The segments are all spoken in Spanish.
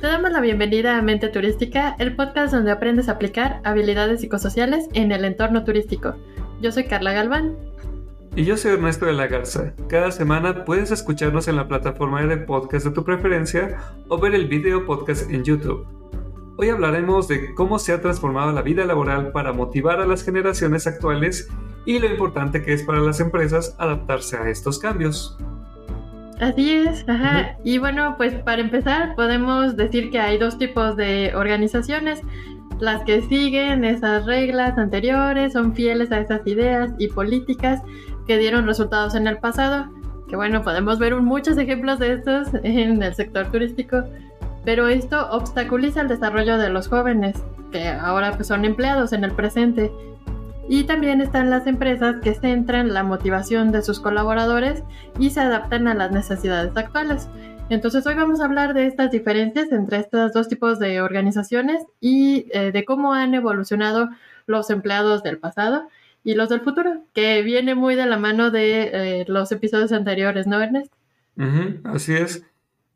Te damos la bienvenida a Mente Turística, el podcast donde aprendes a aplicar habilidades psicosociales en el entorno turístico. Yo soy Carla Galván. Y yo soy Ernesto de la Garza. Cada semana puedes escucharnos en la plataforma de podcast de tu preferencia o ver el video podcast en YouTube. Hoy hablaremos de cómo se ha transformado la vida laboral para motivar a las generaciones actuales y lo importante que es para las empresas adaptarse a estos cambios. Así es, ajá. Y bueno, pues para empezar podemos decir que hay dos tipos de organizaciones. Las que siguen esas reglas anteriores, son fieles a esas ideas y políticas que dieron resultados en el pasado. Que bueno, podemos ver muchos ejemplos de estos en el sector turístico. Pero esto obstaculiza el desarrollo de los jóvenes, que ahora pues son empleados en el presente y también están las empresas que centran la motivación de sus colaboradores y se adaptan a las necesidades actuales. Entonces hoy vamos a hablar de estas diferencias entre estos dos tipos de organizaciones y eh, de cómo han evolucionado los empleados del pasado y los del futuro, que viene muy de la mano de eh, los episodios anteriores, ¿no, Ernest? así es.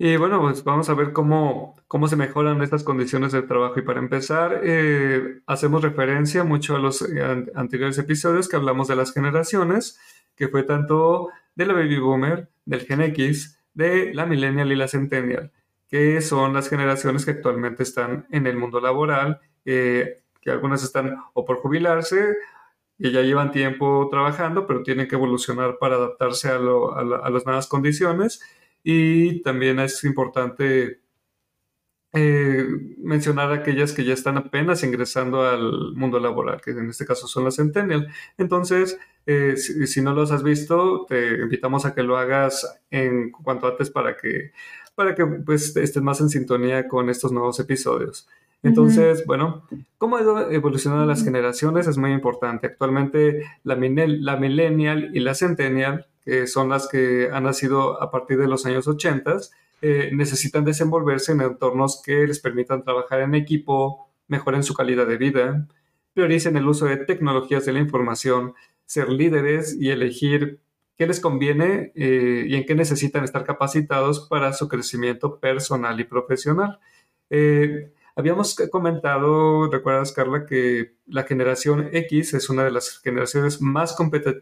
Y bueno, pues vamos a ver cómo, cómo se mejoran estas condiciones de trabajo. Y para empezar, eh, hacemos referencia mucho a los eh, anteriores episodios que hablamos de las generaciones, que fue tanto de la baby boomer, del Gen X, de la millennial y la centennial, que son las generaciones que actualmente están en el mundo laboral, eh, que algunas están o por jubilarse, y ya llevan tiempo trabajando, pero tienen que evolucionar para adaptarse a, a las nuevas condiciones y también es importante eh, mencionar aquellas que ya están apenas ingresando al mundo laboral, que en este caso son las Centennial. Entonces, eh, si, no los has visto, te invitamos a que lo hagas en cuanto antes para que, para que pues, estés más en sintonía con estos nuevos episodios. Entonces, bueno, cómo ha evolucionado las generaciones es muy importante. Actualmente la, la millennial y la centennial que son las que han nacido a partir de los años 80, eh, necesitan desenvolverse en entornos que les permitan trabajar en equipo, mejoren su calidad de vida, prioricen el uso de tecnologías de la información, ser líderes y elegir qué les conviene eh, y en qué necesitan estar capacitados para su crecimiento personal y profesional. Eh, Habíamos comentado, recuerdas Carla, que la generación X es una de las generaciones más,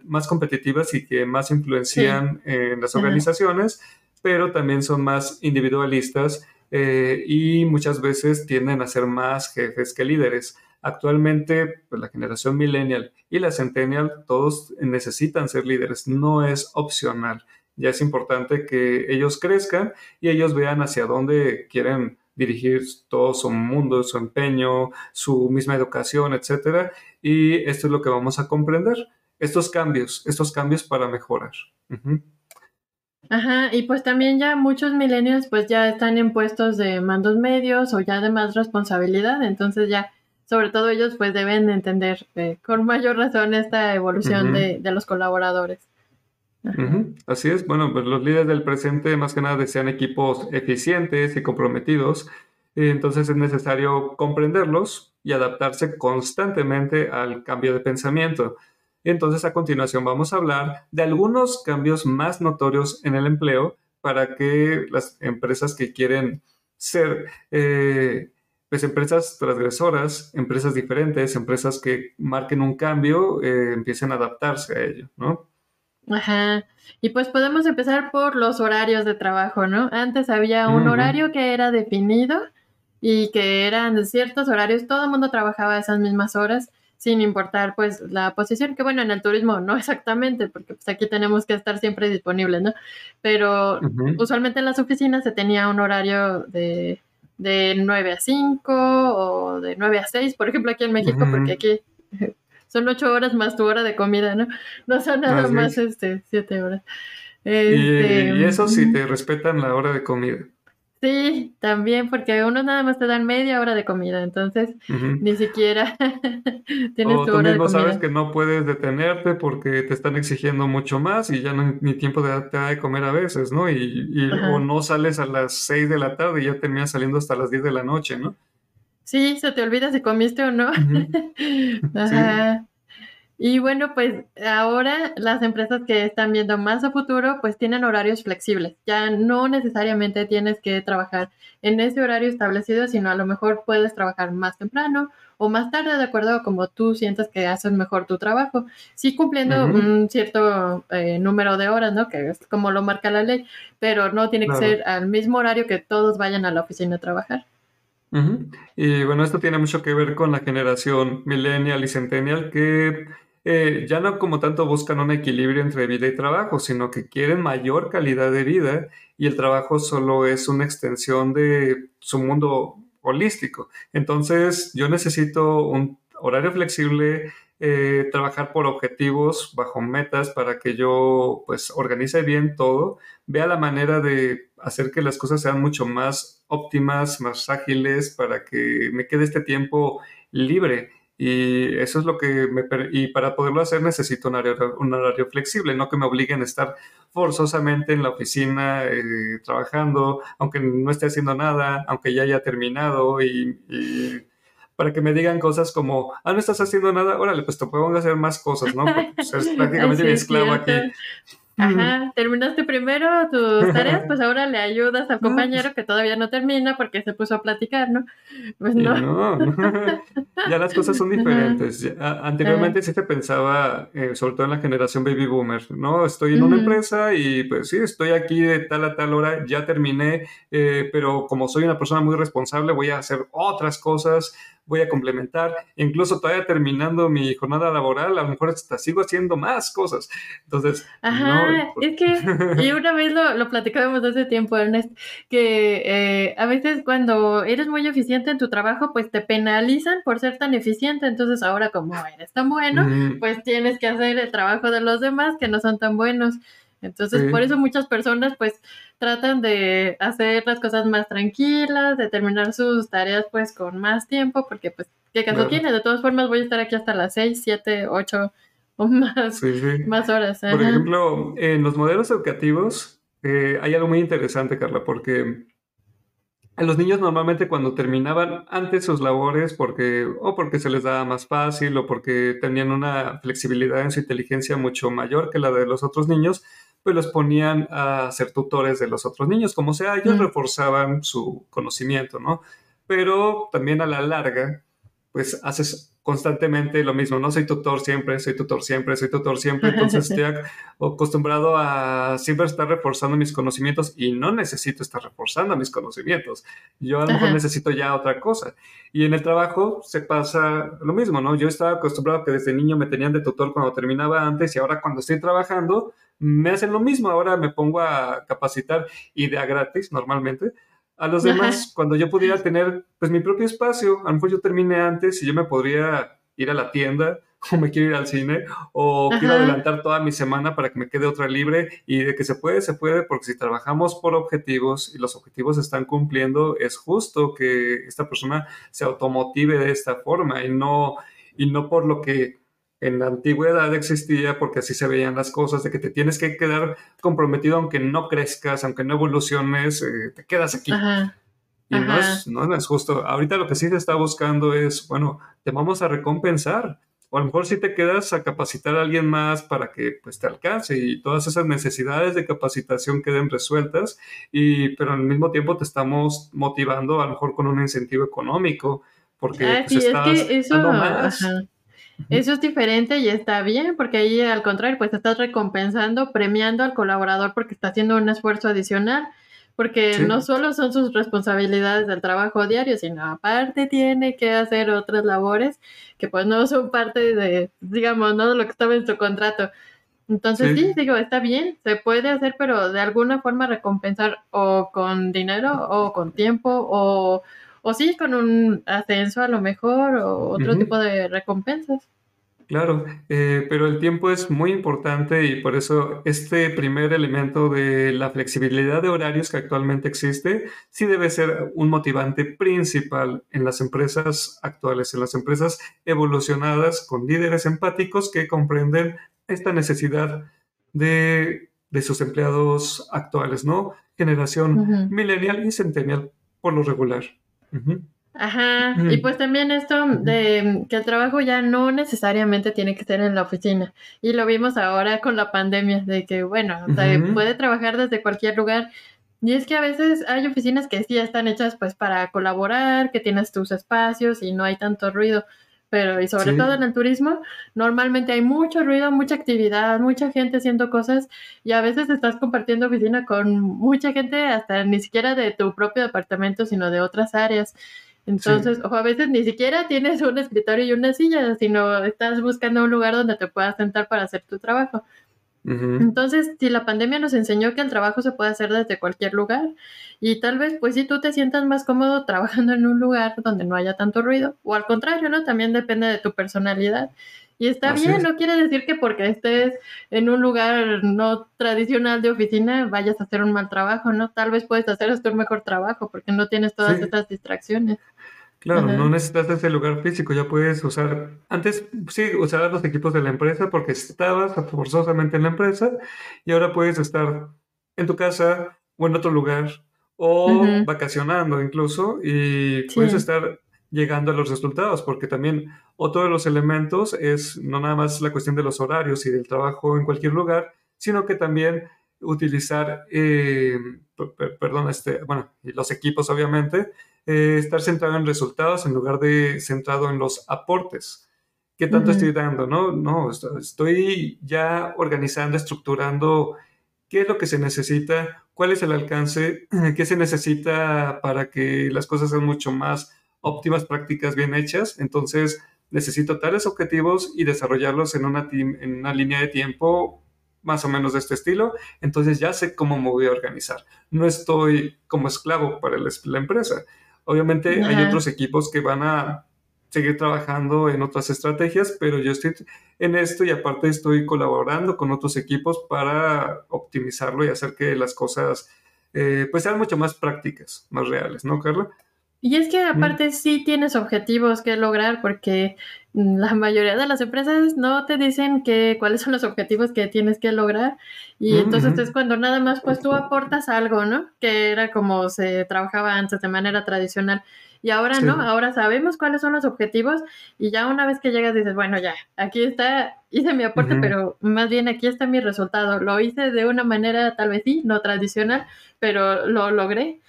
más competitivas y que más influencian en las organizaciones, pero también son más individualistas eh, y muchas veces tienden a ser más jefes que líderes. Actualmente, pues, la generación millennial y la centennial, todos necesitan ser líderes, no es opcional. Ya es importante que ellos crezcan y ellos vean hacia dónde quieren dirigir todo su mundo, su empeño, su misma educación, etcétera. Y esto es lo que vamos a comprender, estos cambios, estos cambios para mejorar. Ajá, y pues también ya muchos milenios pues ya están en puestos de mandos medios o ya de más responsabilidad, entonces ya sobre todo ellos pues deben entender eh, con mayor razón esta evolución de, de los colaboradores. Así es, bueno, pues los líderes del presente más que nada desean equipos eficientes y comprometidos, entonces es necesario comprenderlos y adaptarse constantemente al cambio de pensamiento. Entonces a continuación vamos a hablar de algunos cambios más notorios en el empleo para que las empresas que quieren ser eh, pues empresas transgresoras, empresas diferentes, empresas que marquen un cambio, eh, empiecen a adaptarse a ello, ¿no? Ajá. Y pues podemos empezar por los horarios de trabajo, ¿no? Antes había un horario que era definido y que eran ciertos horarios, todo el mundo trabajaba esas mismas horas sin importar pues la posición, que bueno, en el turismo no exactamente, porque pues aquí tenemos que estar siempre disponibles, ¿no? Pero usualmente en las oficinas se tenía un horario de, de 9 a 5 o de 9 a 6, por ejemplo, aquí en México, porque aquí son ocho horas más tu hora de comida, ¿no? No son nada más este, siete horas. Este, y, eso sí te respetan la hora de comida. Sí, también, porque unos nada más te dan media hora de comida, entonces ni siquiera tienes o tu hora de comida. sabes que no puedes detenerte porque te están exigiendo mucho más y ya no ni tiempo de, te da de comer a veces, ¿no? Y, y o no sales a las seis de la tarde y ya terminas saliendo hasta las diez de la noche, ¿no? Sí, se te olvida si comiste o no. Ajá. Y bueno, pues ahora las empresas que están viendo más a futuro, pues tienen horarios flexibles. Ya no necesariamente tienes que trabajar en ese horario establecido, sino a lo mejor puedes trabajar más temprano o más tarde, de acuerdo a como tú sientas que haces mejor tu trabajo. Sí cumpliendo un cierto eh, número de horas, ¿no? Que es como lo marca la ley, pero no tiene que ser al mismo horario que todos vayan a la oficina a trabajar. Y bueno, esto tiene mucho que ver con la generación millennial y centennial que eh, ya no como tanto buscan un equilibrio entre vida y trabajo, sino que quieren mayor calidad de vida y el trabajo solo es una extensión de su mundo holístico. Entonces, yo necesito un horario flexible, eh, trabajar por objetivos, bajo metas, para que yo pues organice bien todo, vea la manera de hacer que las cosas sean mucho más óptimas, más ágiles, para que me quede este tiempo libre y eso es lo que me... Y para poderlo hacer necesito un horario, un horario flexible, no que me obliguen a estar forzosamente en la oficina eh, trabajando, aunque no esté haciendo nada, aunque ya haya terminado y, para que me digan cosas como, ah, no estás haciendo nada, órale, pues te puedo hacer más cosas, ¿no? Porque pues, eres prácticamente mi esclavo aquí. Ajá, terminaste primero tus tareas, pues ahora le ayudas al compañero que todavía no termina porque se puso a platicar, ¿no? Pues no. ya las cosas son diferentes. anteriormente sí se pensaba, eh, sobre todo en la generación baby boomer, ¿no? Estoy en una empresa y pues sí, estoy aquí de tal a tal hora, ya terminé, eh, pero como soy una persona muy responsable, voy a hacer otras cosas, voy a complementar, incluso todavía terminando mi jornada laboral, a lo mejor hasta sigo haciendo más cosas. Entonces, Ajá, es que, y una vez lo, lo platicábamos hace tiempo, Ernest, que eh, a veces cuando eres muy eficiente en tu trabajo, pues te penalizan por ser tan eficiente, entonces ahora como eres tan bueno, pues tienes que hacer el trabajo de los demás que no son tan buenos. Entonces, por eso muchas personas pues tratan de hacer las cosas más tranquilas, de terminar sus tareas pues con más tiempo, porque pues, ¿qué caso tiene? De todas formas voy a estar aquí hasta las 6, 7, 8 o más, más horas. Por ejemplo, en los modelos educativos eh, hay algo muy interesante, Carla, porque los niños normalmente cuando terminaban antes sus labores porque o porque se les daba más fácil o porque tenían una flexibilidad en su inteligencia mucho mayor que la de los otros niños, pues los ponían a ser tutores de los otros niños, como sea, ellos mm. reforzaban su conocimiento, ¿no? Pero también a la larga, pues haces constantemente lo mismo, no soy tutor siempre, soy tutor siempre, soy tutor siempre, entonces estoy acostumbrado a siempre estar reforzando mis conocimientos y no necesito estar reforzando mis conocimientos, yo a lo mejor necesito ya otra cosa. Y en el trabajo se pasa lo mismo, ¿no? Yo estaba acostumbrado a que desde niño me tenían de tutor cuando terminaba antes y ahora cuando estoy trabajando me hacen lo mismo, ahora me pongo a capacitar idea gratis normalmente a los demás cuando yo pudiera tener pues mi propio espacio. A lo mejor yo termine antes y yo me podría ir a la tienda o me quiero ir al cine o quiero adelantar toda mi semana para que me quede otra libre. Y de que se puede, se puede, porque si trabajamos por objetivos y los objetivos se están cumpliendo, es justo que esta persona se automotive de esta forma y no, y no por lo que en la antigüedad existía porque así se veían las cosas, de que te tienes que quedar comprometido aunque no crezcas, aunque no evoluciones, eh, te quedas aquí. Y no es, no es, justo. Ahorita lo que sí se está buscando es, bueno, te vamos a recompensar. O a lo mejor sí te quedas a capacitar a alguien más para que pues te alcance y todas esas necesidades de capacitación queden resueltas, y, pero al mismo tiempo te estamos motivando a lo mejor con un incentivo económico porque ah, pues, estás dando más. Eso es diferente y está bien, porque ahí al contrario, pues estás recompensando, premiando al colaborador porque está haciendo un esfuerzo adicional, porque no solo son sus responsabilidades del trabajo diario, sino aparte tiene que hacer otras labores que pues no son parte de, digamos, no de lo que estaba en su contrato. Entonces sí. digo, está bien, se puede hacer, pero de alguna forma recompensar o con dinero o con tiempo o o sí, con un ascenso a lo mejor o otro tipo de recompensas. Claro, eh, pero el tiempo es muy importante y por eso este primer elemento de la flexibilidad de horarios que actualmente existe sí debe ser un motivante principal en las empresas actuales, en las empresas evolucionadas con líderes empáticos que comprenden esta necesidad de, sus empleados actuales, ¿no? Generación millennial y centennial por lo regular. Ajá, y pues también esto de que el trabajo ya no necesariamente tiene que ser en la oficina. Y lo vimos ahora con la pandemia, de que, bueno, se puede trabajar desde cualquier lugar. Y es que a veces hay oficinas que sí están hechas pues para colaborar, que tienes tus espacios y no hay tanto ruido. Pero, y sobre todo en el turismo, normalmente hay mucho ruido, mucha actividad, mucha gente haciendo cosas y a veces estás compartiendo oficina con mucha gente, hasta ni siquiera de tu propio departamento, sino de otras áreas. Entonces, o a veces ni siquiera tienes un escritorio y una silla, sino estás buscando un lugar donde te puedas sentar para hacer tu trabajo. Entonces, si la pandemia nos enseñó que el trabajo se puede hacer desde cualquier lugar y tal vez, pues si tú te sientas más cómodo trabajando en un lugar donde no haya tanto ruido, o al contrario, ¿no? También depende de tu personalidad. Y está bien, no quiere decir que porque estés en un lugar no tradicional de oficina vayas a hacer un mal trabajo, ¿no? Tal vez puedes hacer hasta un mejor trabajo porque no tienes todas estas distracciones. Claro, no necesitas ese lugar físico, ya puedes usar, antes sí, usabas los equipos de la empresa porque estabas forzosamente en la empresa y ahora puedes estar en tu casa o en otro lugar o vacacionando incluso y puedes estar llegando a los resultados porque también otro de los elementos es no nada más la cuestión de los horarios y del trabajo en cualquier lugar, sino que también utilizar, eh, perdón, este, bueno, los equipos obviamente, eh, estar centrado en resultados en lugar de centrado en los aportes. ¿Qué tanto estoy dando? No, no, estoy ya organizando, estructurando qué es lo que se necesita, cuál es el alcance, qué se necesita para que las cosas sean mucho más óptimas, prácticas bien hechas. Entonces, necesito tales objetivos y desarrollarlos en una, en una línea de tiempo más o menos de este estilo, entonces ya sé cómo me voy a organizar. No estoy como esclavo para la empresa. Obviamente hay otros equipos que van a seguir trabajando en otras estrategias, pero yo estoy en esto y aparte estoy colaborando con otros equipos para optimizarlo y hacer que las cosas eh, pues sean mucho más prácticas, más reales, ¿no, Carla? Y es que aparte sí tienes objetivos que lograr porque la mayoría de las empresas no te dicen que cuáles son los objetivos que tienes que lograr. Y entonces es cuando nada más pues tú aportas algo, ¿no? Que era como se trabajaba antes de manera tradicional. Y ahora no, ahora sabemos cuáles son los objetivos y ya una vez que llegas dices, bueno, ya, aquí está, hice mi aporte, pero más bien aquí está mi resultado. Lo hice de una manera tal vez sí, no tradicional, pero lo logré.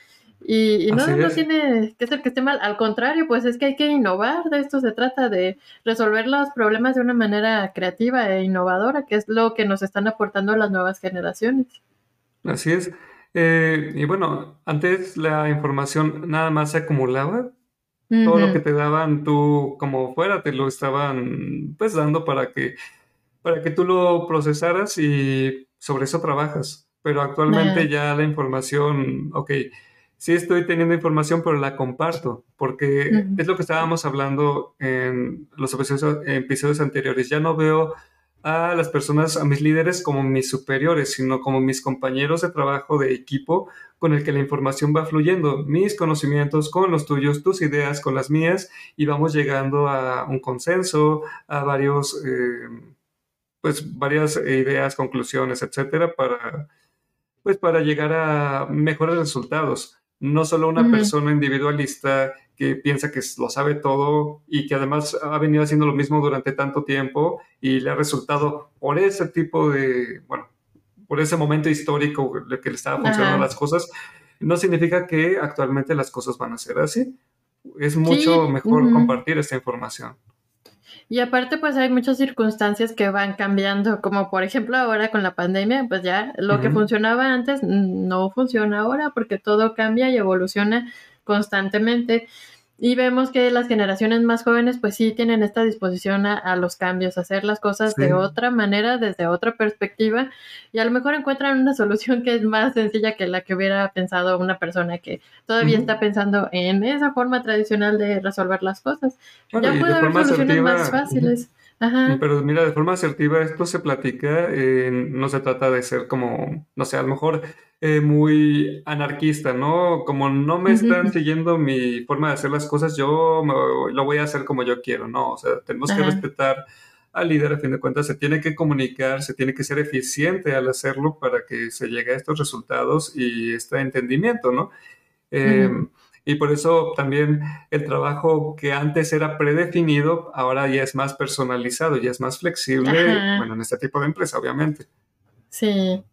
Y, no, no tiene que ser que esté mal, al contrario, pues es que hay que innovar, de esto se trata, de resolver los problemas de una manera creativa e innovadora, que es lo que nos están aportando las nuevas generaciones. Así es. Eh, y bueno, antes la información nada más se acumulaba, todo lo que te daban tú como fuera, te lo estaban pues dando para que, para que tú lo procesaras y sobre eso trabajas. Pero actualmente ya la información, ok, sí estoy teniendo información, pero la comparto, porque es lo que estábamos hablando en los episodios, anteriores. Ya no veo a las personas, a mis líderes como mis superiores, sino como mis compañeros de trabajo, de equipo, con el que la información va fluyendo, mis conocimientos con los tuyos, tus ideas con las mías, y vamos llegando a un consenso, a varios, eh, pues varias ideas, conclusiones, etcétera, para, pues para llegar a mejores resultados no solo una persona individualista que piensa que lo sabe todo y que además ha venido haciendo lo mismo durante tanto tiempo y le ha resultado por ese tipo de, bueno, por ese momento histórico que le estaba funcionando las cosas, no significa que actualmente las cosas van a ser así. Es mucho mejor compartir esta información. Y aparte, pues hay muchas circunstancias que van cambiando, como por ejemplo ahora con la pandemia, pues ya lo que funcionaba antes no funciona ahora porque todo cambia y evoluciona constantemente. Y vemos que las generaciones más jóvenes pues sí tienen esta disposición a, los cambios, a hacer las cosas de otra manera, desde otra perspectiva, y a lo mejor encuentran una solución que es más sencilla que la que hubiera pensado una persona que todavía está pensando en esa forma tradicional de resolver las cosas. ya puede haber soluciones más fáciles. Pero mira, de forma asertiva esto se platica, no se trata de ser como, no sé, a lo mejor eh, muy anarquista, ¿no? Como no me están siguiendo mi forma de hacer las cosas, yo lo voy a hacer como yo quiero, ¿no? O sea, tenemos que respetar al líder, a fin de cuentas, se tiene que comunicar, se tiene que ser eficiente al hacerlo para que se llegue a estos resultados y este entendimiento, ¿no? Em, Y por eso también el trabajo que antes era predefinido, ahora ya es más personalizado, ya es más flexible, bueno, en este tipo de empresa, obviamente. Sí,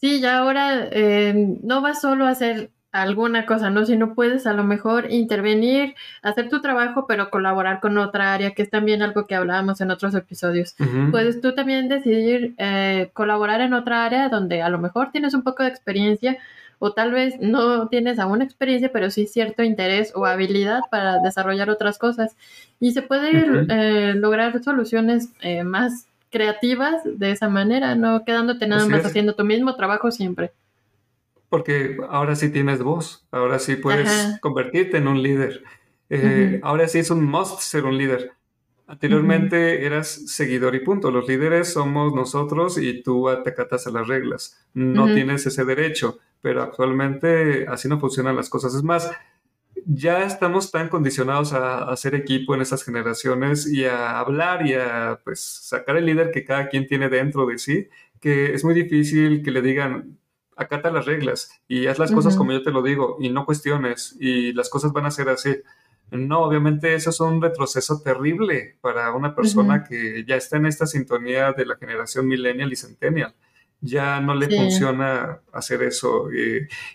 sí, ya ahora eh, no vas solo a hacer alguna cosa, ¿no? Si no puedes a lo mejor intervenir, hacer tu trabajo, pero colaborar con otra área, que es también algo que hablábamos en otros episodios. Puedes tú también decidir eh, colaborar en otra área donde a lo mejor tienes un poco de experiencia o tal vez no tienes aún experiencia, pero sí cierto interés o habilidad para desarrollar otras cosas. Y se puede eh, lograr soluciones eh, más creativas de esa manera, no quedándote nada más haciendo tu mismo trabajo siempre porque ahora sí tienes voz, ahora sí puedes convertirte en un líder. Eh, ahora sí es un must ser un líder. Anteriormente eras seguidor y punto. Los líderes somos nosotros y tú te acatas a las reglas. No tienes ese derecho, pero actualmente así no funcionan las cosas. Es más, ya estamos tan condicionados a, hacer equipo en esas generaciones y a hablar y a pues, sacar el líder que cada quien tiene dentro de sí, que es muy difícil que le digan, acata las reglas y haz las cosas como yo te lo digo y no cuestiones y las cosas van a ser así. No, obviamente eso es un retroceso terrible para una persona que ya está en esta sintonía de la generación millennial y centennial. Ya no le funciona hacer eso.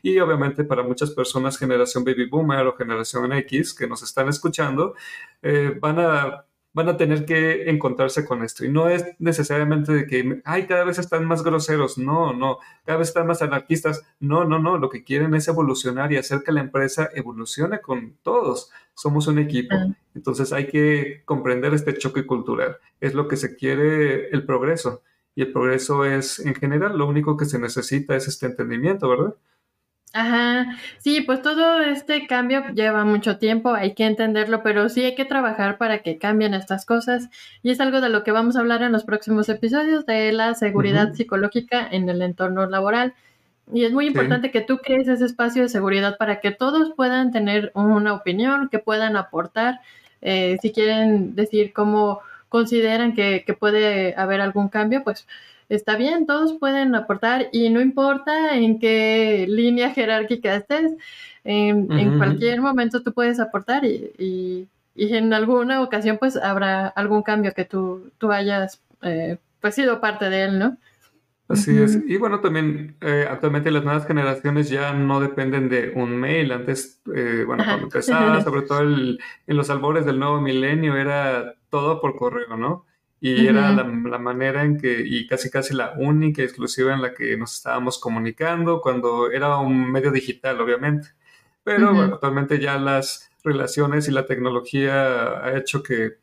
Y, obviamente para muchas personas, generación baby boomer o generación X que nos están escuchando, eh, van a van a tener que encontrarse con esto. Y no es necesariamente de que, ay, cada vez están más groseros. No, no. Cada vez están más anarquistas. No, no, no. Lo que quieren es evolucionar y hacer que la empresa evolucione con todos. Somos un equipo. Entonces hay que comprender este choque cultural. Es lo que se quiere el progreso. Y el progreso es, en general, lo único que se necesita es este entendimiento, ¿verdad? Ajá, sí, pues todo este cambio lleva mucho tiempo, hay que entenderlo, pero sí hay que trabajar para que cambien estas cosas y es algo de lo que vamos a hablar en los próximos episodios de la seguridad psicológica en el entorno laboral. Y es muy importante que tú crees ese espacio de seguridad para que todos puedan tener una opinión, que puedan aportar, eh, si quieren decir cómo consideran que, que puede haber algún cambio, pues está bien, todos pueden aportar y no importa en qué línea jerárquica estés, en, cualquier momento tú puedes aportar y, en alguna ocasión pues habrá algún cambio que tú, tú hayas eh, pues sido parte de él, ¿no? Así es. Y bueno, también eh, actualmente las nuevas generaciones ya no dependen de un mail. Antes, eh, bueno, cuando empezaba, sobre todo en los albores del nuevo milenio, era todo por correo, ¿no? y era la, manera en que, y casi casi la única exclusiva en la que nos estábamos comunicando cuando era un medio digital, obviamente. Pero bueno, actualmente ya las relaciones y la tecnología ha hecho que,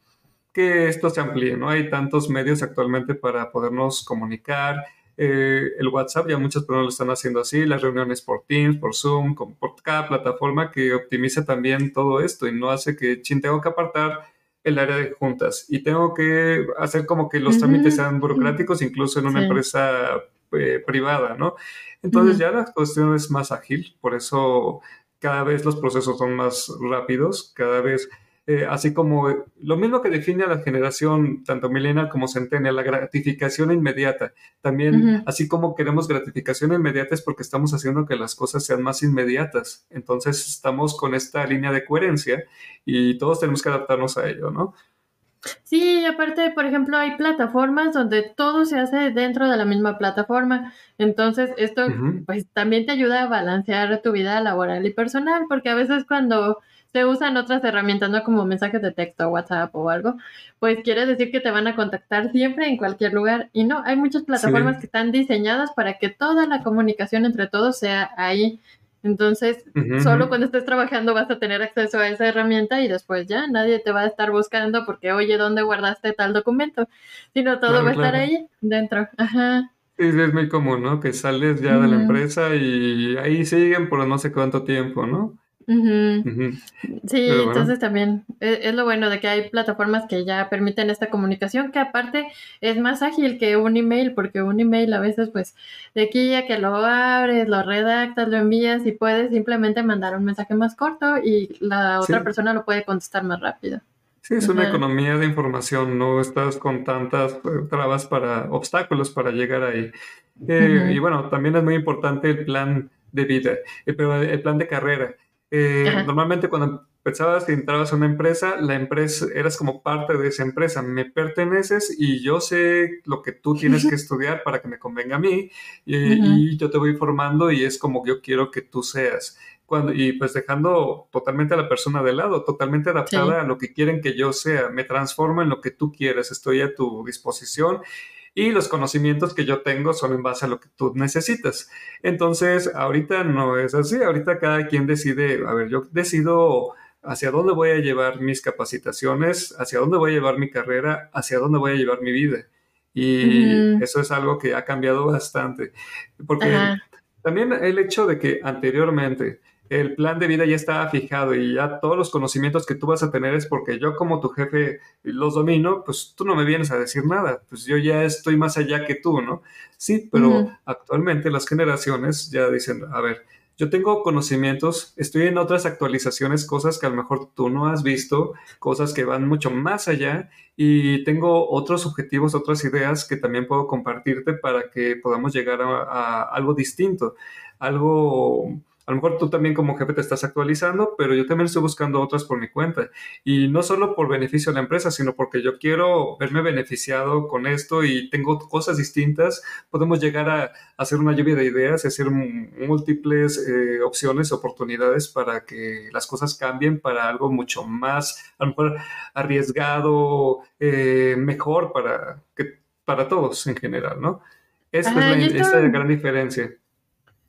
que esto se amplíe, ¿no? Hay tantos medios actualmente para podernos comunicar. Eh, el WhatsApp ya muchas personas lo están haciendo así, las reuniones por Teams, por Zoom, por cada plataforma que optimiza también todo esto y no hace que, chin, tengo que apartar el área de juntas y tengo que hacer como que los trámites sean burocráticos, incluso en una empresa eh, privada, ¿no? Entonces ya la cuestión es más ágil, por eso cada vez los procesos son más rápidos, cada vez eh, así como lo mismo que define a la generación, tanto millennial como centennial, la gratificación inmediata. También, así como queremos gratificación inmediata es porque estamos haciendo que las cosas sean más inmediatas. Entonces, estamos con esta línea de coherencia y todos tenemos que adaptarnos a ello, ¿no? Sí, aparte, por ejemplo, hay plataformas donde todo se hace dentro de la misma plataforma. Entonces, esto pues también te ayuda a balancear tu vida laboral y personal, porque a veces cuando se usan otras herramientas, no como mensajes de texto, WhatsApp o algo, pues quiere decir que te van a contactar siempre en cualquier lugar. Y no, hay muchas plataformas que están diseñadas para que toda la comunicación entre todos sea ahí. Entonces, solo cuando estés trabajando vas a tener acceso a esa herramienta y después ya nadie te va a estar buscando porque, oye, ¿dónde guardaste tal documento? Sino todo va a estar ahí dentro. Ajá. Es muy común, ¿no? Que sales ya de la empresa y ahí siguen por no sé cuánto tiempo, ¿no? Sí, entonces también e, es, lo bueno de que hay plataformas que ya permiten esta comunicación, que aparte es más ágil que un email, porque un email a veces pues de aquí a que lo abres, lo redactas, lo envías y puedes simplemente mandar un mensaje más corto y la otra persona lo puede contestar más rápido. Sí, es una economía de información, no estás con tantas eh, trabas para obstáculos para llegar ahí. Eh, y bueno, también es muy importante el plan de vida, eh, pero el plan de carrera Eh, normalmente cuando pensabas y entrabas a una empresa, la empresa, eras como parte de esa empresa, me perteneces y yo sé lo que tú tienes que estudiar para que me convenga a mí y, yo te voy formando y es como yo quiero que tú seas. Cuando, y pues dejando totalmente a la persona de lado, totalmente adaptada a lo que quieren que yo sea, me transformo en lo que tú quieres, estoy a tu disposición y los conocimientos que yo tengo son en base a lo que tú necesitas. Entonces, ahorita no es así, ahorita cada quien decide, a ver, yo decido hacia dónde voy a llevar mis capacitaciones, hacia dónde voy a llevar mi carrera, hacia dónde voy a llevar mi vida. Y eso es algo que ha cambiado bastante. Porque también el hecho de que anteriormente el plan de vida ya estaba fijado y ya todos los conocimientos que tú vas a tener es porque yo como tu jefe los domino, pues tú no me vienes a decir nada, pues yo ya estoy más allá que tú, ¿no? Sí, pero actualmente las generaciones ya dicen, a ver, yo tengo conocimientos, estoy en otras actualizaciones, cosas que a lo mejor tú no has visto, cosas que van mucho más allá y tengo otros objetivos, otras ideas que también puedo compartirte para que podamos llegar a algo distinto, algo a lo mejor tú también como jefe te estás actualizando, pero yo también estoy buscando otras por mi cuenta. Y no solo por beneficio de la empresa, sino porque yo quiero verme beneficiado con esto y tengo cosas distintas. Podemos llegar a, hacer una lluvia de ideas y hacer múltiples eh, opciones, oportunidades para que las cosas cambien para algo mucho más, a lo mejor arriesgado, eh, mejor para, que, para todos en general, ¿no? Esta es la, gran diferencia.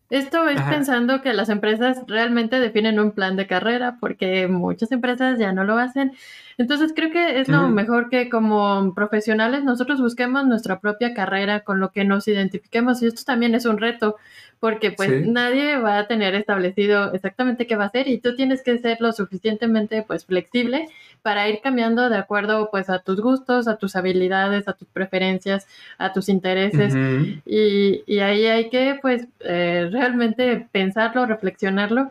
Esto es pensando que las empresas realmente definen un plan de carrera, porque muchas empresas ya no lo hacen. Entonces creo que es lo mejor que como profesionales nosotros busquemos nuestra propia carrera con lo que nos identifiquemos y esto también es un reto porque pues nadie va a tener establecido exactamente qué va a hacer y tú tienes que ser lo suficientemente pues flexible para ir cambiando de acuerdo pues a tus gustos, a tus habilidades, a tus preferencias, a tus intereses. Y, y, ahí hay que pues eh, realmente pensarlo, reflexionarlo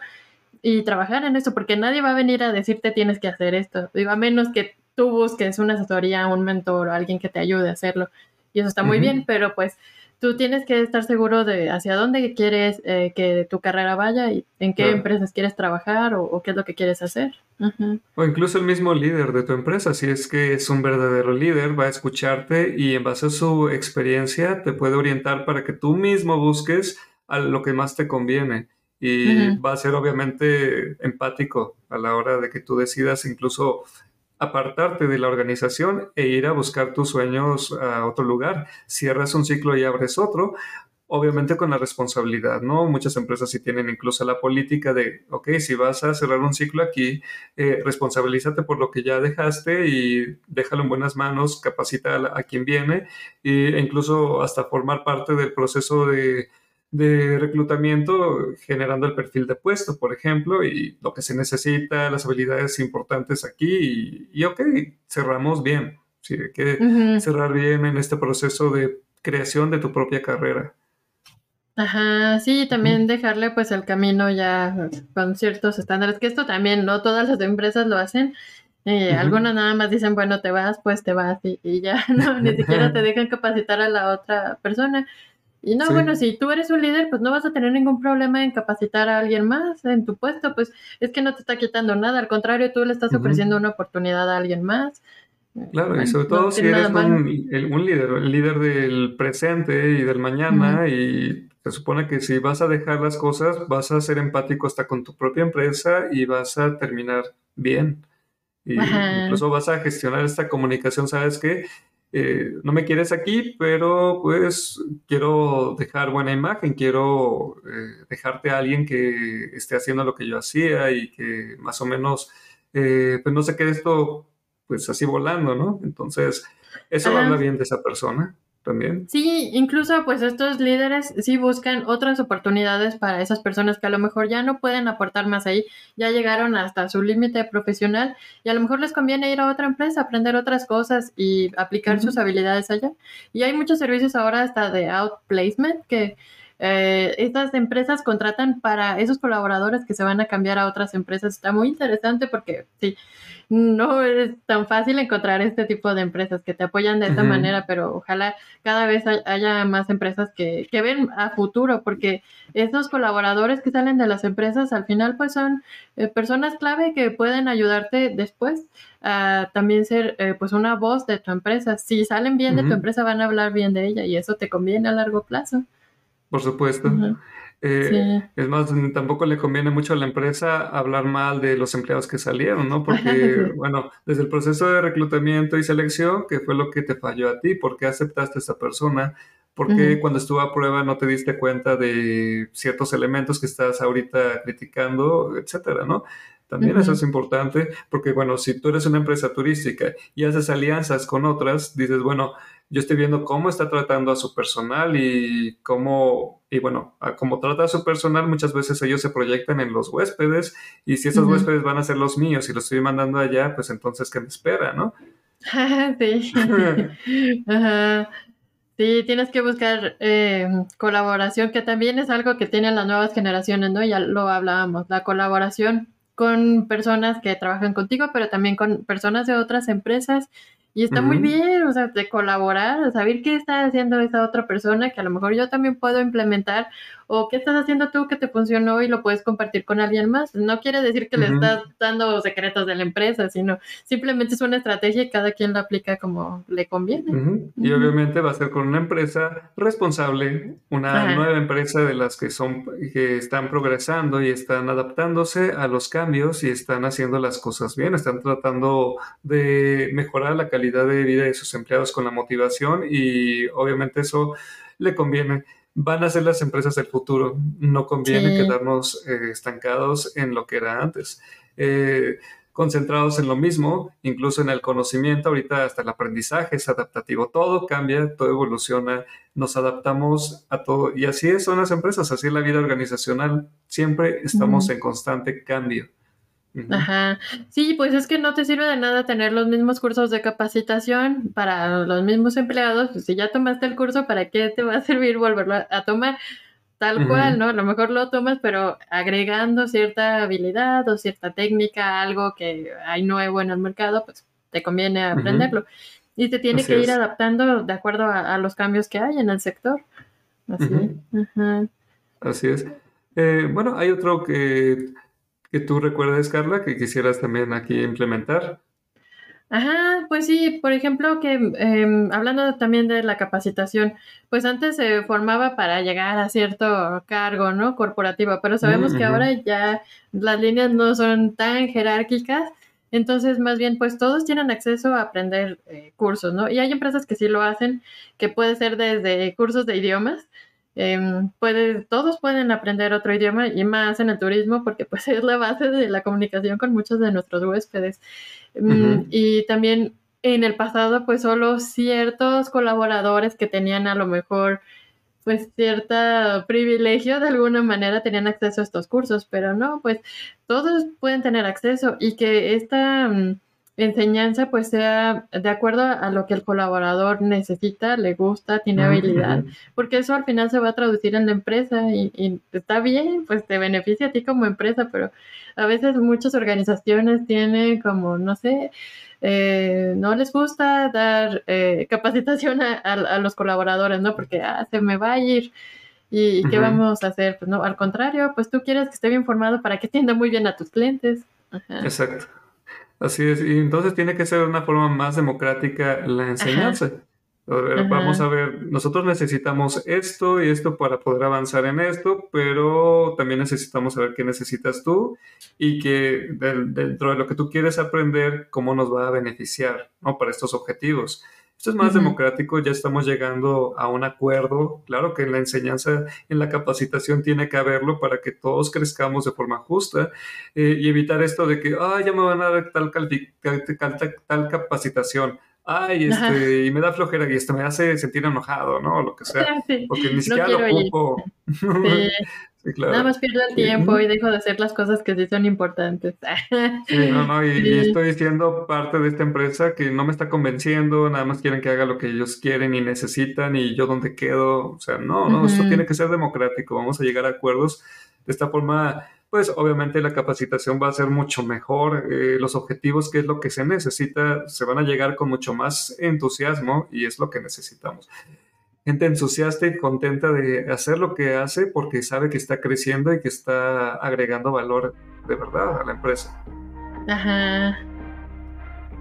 y trabajar en eso, porque nadie va a venir a decirte tienes que hacer esto, digo, a menos que tú busques una asesoría, un mentor o alguien que te ayude a hacerlo. Y eso está muy bien, pero pues tú tienes que estar seguro de hacia dónde quieres eh, que tu carrera vaya y en qué empresas quieres trabajar o, qué es lo que quieres hacer. O incluso el mismo líder de tu empresa, si es que es un verdadero líder, va a escucharte y en base a su experiencia te puede orientar para que tú mismo busques a lo que más te conviene. Y va a ser obviamente empático a la hora de que tú decidas incluso apartarte de la organización e ir a buscar tus sueños a otro lugar. Cierras un ciclo y abres otro, obviamente con la responsabilidad, ¿no? Muchas empresas sí tienen incluso la política de, ok, si vas a cerrar un ciclo aquí, eh, responsabilízate por lo que ya dejaste y déjalo en buenas manos, capacita a, a quien viene e incluso hasta formar parte del proceso de de reclutamiento generando el perfil de puesto, por ejemplo, y lo que se necesita, las habilidades importantes aquí, y, ok, cerramos bien. Sí, hay que cerrar bien en este proceso de creación de tu propia carrera. Ajá, sí, también dejarle pues el camino ya con ciertos estándares, que esto también no todas las empresas lo hacen. Eh, algunas nada más dicen, bueno, te vas, pues te vas y, y ya, no, ni siquiera te dejan capacitar a la otra persona. Y no, bueno, si tú eres un líder, pues no vas a tener ningún problema en capacitar a alguien más en tu puesto, pues es que no te está quitando nada, al contrario, tú le estás ofreciendo una oportunidad a alguien más. Claro, y sobre todo si eres un, líder, el líder del presente y del mañana, y se supone que si vas a dejar las cosas, vas a ser empático hasta con tu propia empresa y vas a terminar bien. Y incluso vas a gestionar esta comunicación, ¿sabes qué? Eh, no me quieres aquí, pero pues quiero dejar buena imagen, quiero eh, dejarte a alguien que esté haciendo lo que yo hacía y que más o menos, eh, pues no se quede esto pues así volando, ¿no? Entonces, eso habla bien de esa persona. Sí, incluso pues estos líderes sí buscan otras oportunidades para esas personas que a lo mejor ya no pueden aportar más ahí, ya llegaron hasta su límite profesional y a lo mejor les conviene ir a otra empresa, aprender otras cosas y aplicar sus habilidades allá. Y hay muchos servicios ahora hasta de outplacement que eh, estas empresas contratan para esos colaboradores que se van a cambiar a otras empresas. Está muy interesante porque sí, no es tan fácil encontrar este tipo de empresas que te apoyan de esta manera, pero ojalá cada vez haya más empresas que, que ven a futuro, porque esos colaboradores que salen de las empresas al final pues son eh, personas clave que pueden ayudarte después a también ser eh, pues una voz de tu empresa. Si salen bien de tu empresa van a hablar bien de ella y eso te conviene a largo plazo. Por supuesto. Eh, es más, tampoco le conviene mucho a la empresa hablar mal de los empleados que salieron, ¿no? Porque, bueno, desde el proceso de reclutamiento y selección, ¿qué fue lo que te falló a ti? ¿Por qué aceptaste a esa persona? ¿Por qué cuando estuvo a prueba no te diste cuenta de ciertos elementos que estás ahorita criticando, etcétera, ¿no? También eso es importante porque, bueno, si tú eres una empresa turística y haces alianzas con otras, dices, bueno, yo estoy viendo cómo está tratando a su personal y cómo, y bueno, a cómo trata a su personal, muchas veces ellos se proyectan en los huéspedes y si esos huéspedes van a ser los míos y los estoy mandando allá, pues entonces, ¿qué me espera, no? sí. Sí, tienes que buscar eh, colaboración, que también es algo que tienen las nuevas generaciones, ¿no? Ya lo hablábamos, la colaboración con personas que trabajan contigo, pero también con personas de otras empresas y está muy bien, o sea, de colaborar, saber qué está haciendo esa otra persona que a lo mejor yo también puedo implementar o qué estás haciendo tú que te funcionó y lo puedes compartir con alguien más. No quiere decir que le estás dando secretos de la empresa, sino simplemente es una estrategia y cada quien la aplica como le conviene. Y obviamente va a ser con una empresa responsable, una nueva empresa de las que son que están progresando y están adaptándose a los cambios y están haciendo las cosas bien, están tratando de mejorar la calidad de vida de sus empleados con la motivación y obviamente eso le conviene. Van a ser las empresas del futuro, no conviene quedarnos eh, estancados en lo que era antes. Eh, concentrados en lo mismo, incluso en el conocimiento, ahorita hasta el aprendizaje es adaptativo, todo cambia, todo evoluciona, nos adaptamos a todo. Y así son las empresas, así es la vida organizacional, siempre estamos en constante cambio. Ajá. Sí, pues es que no te sirve de nada tener los mismos cursos de capacitación para los mismos empleados. Pues si ya tomaste el curso, ¿para qué te va a servir volverlo a, tomar? Tal cual, ¿no? A lo mejor lo tomas, pero agregando cierta habilidad o cierta técnica, algo que hay nuevo en el mercado, pues te conviene aprenderlo. Y te tiene que ir adaptando de acuerdo a, los cambios que hay en el sector. Así, Así es. Eh, bueno, hay otro que que tú recuerdes, Carla, que quisieras también aquí implementar. Ajá, pues sí, por ejemplo, que em, hablando también de la capacitación, pues antes se formaba para llegar a cierto cargo, ¿no? Corporativo, pero sabemos que ahora ya las líneas no son tan jerárquicas, entonces más bien pues todos tienen acceso a aprender eh, cursos, ¿no? Y hay empresas que sí lo hacen, que puede ser desde cursos de idiomas, Em, todos pueden aprender otro idioma y más en el turismo porque pues es la base de la comunicación con muchos de nuestros huéspedes. Em, y también en el pasado pues solo ciertos colaboradores que tenían a lo mejor pues cierto privilegio de alguna manera tenían acceso a estos cursos, pero no, pues todos pueden tener acceso y que esta mm, enseñanza pues sea de acuerdo a lo que el colaborador necesita, le gusta, tiene habilidad, porque eso al final se va a traducir en la empresa y, está bien, pues te beneficia a ti como empresa, pero a veces muchas organizaciones tienen como, no sé, eh, no les gusta dar eh, capacitación a, los colaboradores, ¿no? Porque ah, se me va a ir. ¿Y qué vamos a hacer? Pues no, al contrario, pues tú quieres que esté bien formado para que atienda muy bien a tus clientes. Exacto. Así es, y entonces tiene que ser una forma más democrática la enseñanza. vamos a ver, nosotros necesitamos esto y esto para poder avanzar en esto, pero también necesitamos saber qué necesitas tú y que dentro de lo que tú quieres aprender, cómo nos va a beneficiar ¿no? para estos objetivos. Esto es más democrático, ya estamos llegando a un acuerdo. Claro que en la enseñanza, en la capacitación tiene que haberlo para que todos crezcamos de forma justa eh, y evitar esto de que, ah, ya me van a dar tal, tal, capacitación. Ay, este, y me da flojera y esto me hace sentir enojado, ¿no? Lo que sea. Porque ni siquiera lo ocupo. Nada más pierdo el tiempo y dejo de hacer las cosas que sí son importantes. Sí, no, no, y, estoy siendo parte de esta empresa que no me está convenciendo, nada más quieren que haga lo que ellos quieren y necesitan y yo donde quedo. O sea, no, no, esto tiene que ser democrático, vamos a llegar a acuerdos. De esta forma, pues obviamente la capacitación va a ser mucho mejor, eh, los objetivos, que es lo que se necesita, se van a llegar con mucho más entusiasmo y es lo que necesitamos gente entusiasta y contenta de hacer lo que hace porque sabe que está creciendo y que está agregando valor de verdad a la empresa. Ajá.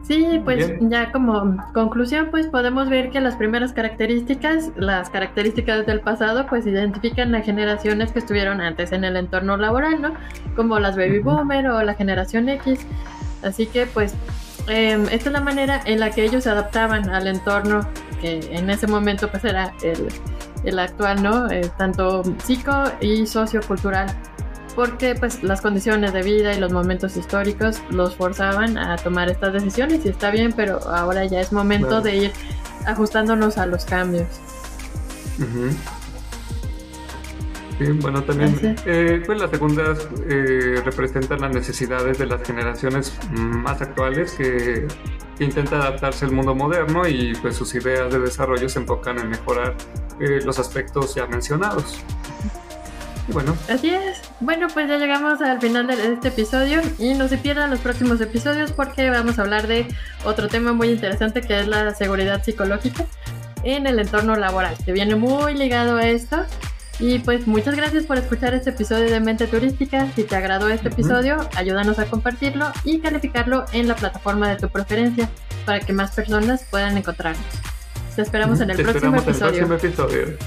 Sí, pues ya como conclusión, pues podemos ver que las primeras características, las características del pasado, pues identifican a generaciones que estuvieron antes en el entorno laboral, ¿no? Como las baby boomer o la generación X. Así que pues Em, esta es la manera en la que ellos se adaptaban al entorno que en ese momento pues era el, actual, ¿no? Eh, tanto psico y sociocultural, porque pues las condiciones de vida y los momentos históricos los forzaban a tomar estas decisiones y está bien, pero ahora ya es momento de ir ajustándonos a los cambios. Sí, bueno, también eh, pues las segundas eh, representan las necesidades de las generaciones más actuales que, intentan adaptarse al mundo moderno y pues sus ideas de desarrollo se enfocan en mejorar eh, los aspectos ya mencionados. bueno. Así es. Bueno, pues ya llegamos al final de este episodio y no se pierdan los próximos episodios porque vamos a hablar de otro tema muy interesante que es la seguridad psicológica en el entorno laboral, que viene muy ligado a esto y pues muchas gracias por escuchar este episodio de Mente Turística. Si te agradó este episodio, ayúdanos a compartirlo y calificarlo en la plataforma de tu preferencia para que más personas puedan encontrarnos. Te esperamos en el, próximo, episodio. el próximo episodio.